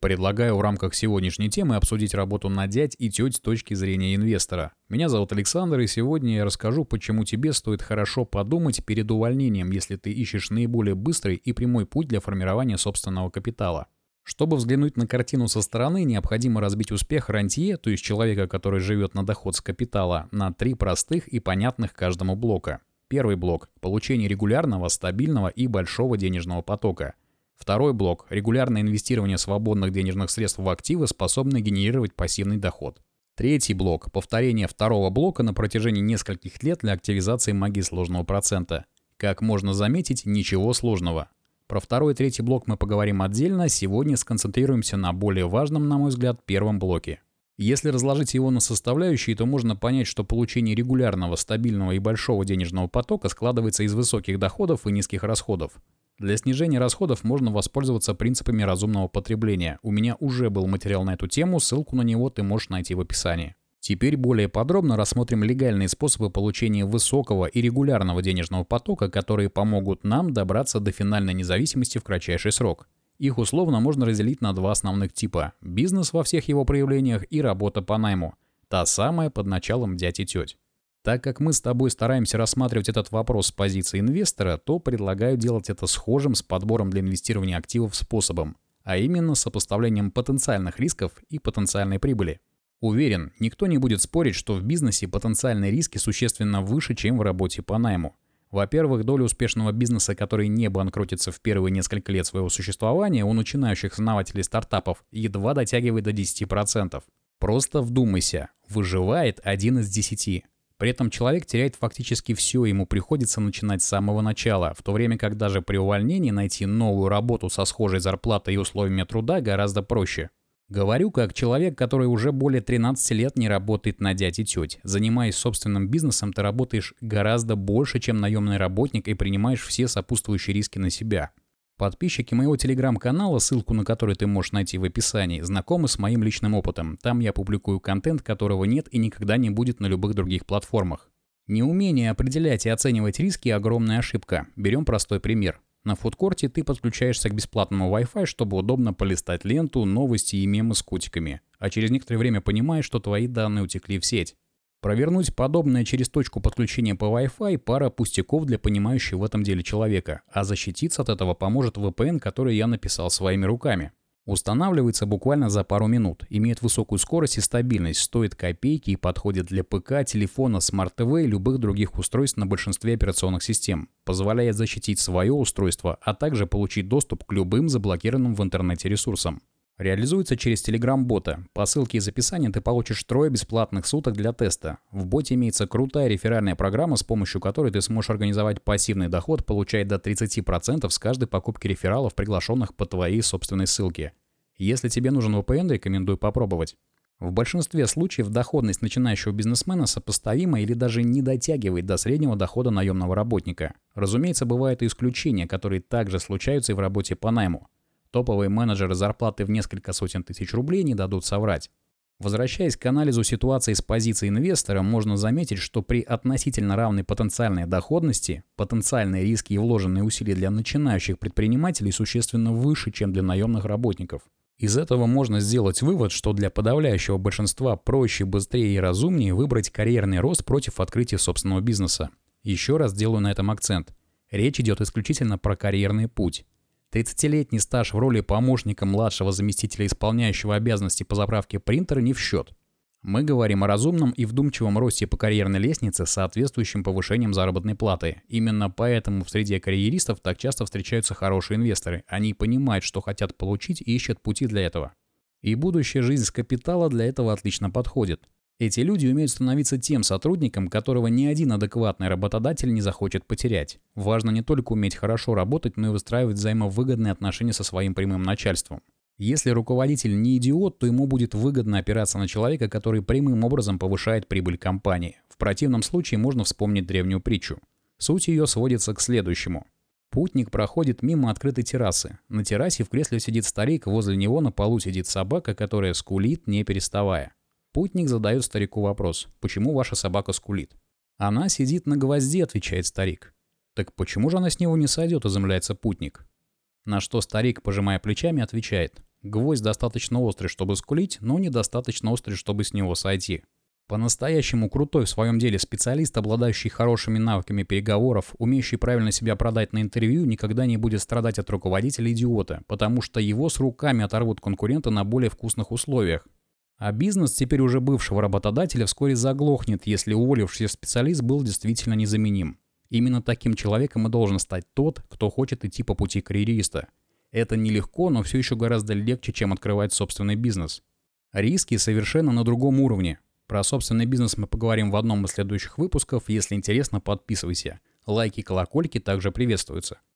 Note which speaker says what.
Speaker 1: Предлагаю в рамках сегодняшней темы обсудить работу на дядь и теть с точки зрения инвестора. Меня зовут Александр, и сегодня я расскажу, почему тебе стоит хорошо подумать перед увольнением, если ты ищешь наиболее быстрый и прямой путь для формирования собственного капитала. Чтобы взглянуть на картину со стороны, необходимо разбить успех рантье, то есть человека, который живет на доход с капитала, на три простых и понятных каждому блока. Первый блок – получение регулярного, стабильного и большого денежного потока – Второй блок – регулярное инвестирование свободных денежных средств в активы, способные генерировать пассивный доход. Третий блок – повторение второго блока на протяжении нескольких лет для активизации магии сложного процента. Как можно заметить, ничего сложного. Про второй и третий блок мы поговорим отдельно, сегодня сконцентрируемся на более важном, на мой взгляд, первом блоке. Если разложить его на составляющие, то можно понять, что получение регулярного, стабильного и большого денежного потока складывается из высоких доходов и низких расходов. Для снижения расходов можно воспользоваться принципами разумного потребления. У меня уже был материал на эту тему, ссылку на него ты можешь найти в описании. Теперь более подробно рассмотрим легальные способы получения высокого и регулярного денежного потока, которые помогут нам добраться до финальной независимости в кратчайший срок. Их условно можно разделить на два основных типа – бизнес во всех его проявлениях и работа по найму. Та самая под началом дядь и теть. Так как мы с тобой стараемся рассматривать этот вопрос с позиции инвестора, то предлагаю делать это схожим с подбором для инвестирования активов способом, а именно сопоставлением потенциальных рисков и потенциальной прибыли. Уверен, никто не будет спорить, что в бизнесе потенциальные риски существенно выше, чем в работе по найму. Во-первых, доля успешного бизнеса, который не банкротится в первые несколько лет своего существования, у начинающих основателей стартапов едва дотягивает до 10%. Просто вдумайся, выживает один из десяти. При этом человек теряет фактически все, ему приходится начинать с самого начала, в то время как даже при увольнении найти новую работу со схожей зарплатой и условиями труда гораздо проще. Говорю как человек, который уже более 13 лет не работает на дядь и теть. Занимаясь собственным бизнесом, ты работаешь гораздо больше, чем наемный работник и принимаешь все сопутствующие риски на себя. Подписчики моего телеграм-канала, ссылку на который ты можешь найти в описании, знакомы с моим личным опытом. Там я публикую контент, которого нет и никогда не будет на любых других платформах. Неумение определять и оценивать риски – огромная ошибка. Берем простой пример. На фудкорте ты подключаешься к бесплатному Wi-Fi, чтобы удобно полистать ленту, новости и мемы с котиками. А через некоторое время понимаешь, что твои данные утекли в сеть. Провернуть подобное через точку подключения по Wi-Fi – пара пустяков для понимающего в этом деле человека, а защититься от этого поможет VPN, который я написал своими руками. Устанавливается буквально за пару минут, имеет высокую скорость и стабильность, стоит копейки и подходит для ПК, телефона, смарт-ТВ и любых других устройств на большинстве операционных систем. Позволяет защитить свое устройство, а также получить доступ к любым заблокированным в интернете ресурсам. Реализуется через Telegram-бота. По ссылке из описания ты получишь трое бесплатных суток для теста. В боте имеется крутая реферальная программа, с помощью которой ты сможешь организовать пассивный доход, получая до 30% с каждой покупки рефералов, приглашенных по твоей собственной ссылке. Если тебе нужен VPN, рекомендую попробовать. В большинстве случаев доходность начинающего бизнесмена сопоставима или даже не дотягивает до среднего дохода наемного работника. Разумеется, бывают и исключения, которые также случаются и в работе по найму. Топовые менеджеры зарплаты в несколько сотен тысяч рублей не дадут соврать. Возвращаясь к анализу ситуации с позиции инвестора, можно заметить, что при относительно равной потенциальной доходности потенциальные риски и вложенные усилия для начинающих предпринимателей существенно выше, чем для наемных работников. Из этого можно сделать вывод, что для подавляющего большинства проще, быстрее и разумнее выбрать карьерный рост против открытия собственного бизнеса. Еще раз делаю на этом акцент. Речь идет исключительно про карьерный путь. 30-летний стаж в роли помощника младшего заместителя исполняющего обязанности по заправке принтера не в счет. Мы говорим о разумном и вдумчивом росте по карьерной лестнице с соответствующим повышением заработной платы. Именно поэтому в среде карьеристов так часто встречаются хорошие инвесторы. Они понимают, что хотят получить и ищут пути для этого. И будущая жизнь с капитала для этого отлично подходит. Эти люди умеют становиться тем сотрудником, которого ни один адекватный работодатель не захочет потерять. Важно не только уметь хорошо работать, но и выстраивать взаимовыгодные отношения со своим прямым начальством. Если руководитель не идиот, то ему будет выгодно опираться на человека, который прямым образом повышает прибыль компании. В противном случае можно вспомнить древнюю притчу. Суть ее сводится к следующему. Путник проходит мимо открытой террасы. На террасе в кресле сидит старик, возле него на полу сидит собака, которая скулит, не переставая. Путник задает старику вопрос, почему ваша собака скулит? Она сидит на гвозде, отвечает старик. Так почему же она с него не сойдет, изумляется путник? На что старик, пожимая плечами, отвечает. Гвоздь достаточно острый, чтобы скулить, но недостаточно острый, чтобы с него сойти. По-настоящему крутой в своем деле специалист, обладающий хорошими навыками переговоров, умеющий правильно себя продать на интервью, никогда не будет страдать от руководителя-идиота, потому что его с руками оторвут конкурента на более вкусных условиях. А бизнес теперь уже бывшего работодателя вскоре заглохнет, если уволившийся специалист был действительно незаменим. Именно таким человеком и должен стать тот, кто хочет идти по пути карьериста – это нелегко, но все еще гораздо легче, чем открывать собственный бизнес. Риски совершенно на другом уровне. Про собственный бизнес мы поговорим в одном из следующих выпусков. Если интересно, подписывайся. Лайки и колокольки также приветствуются.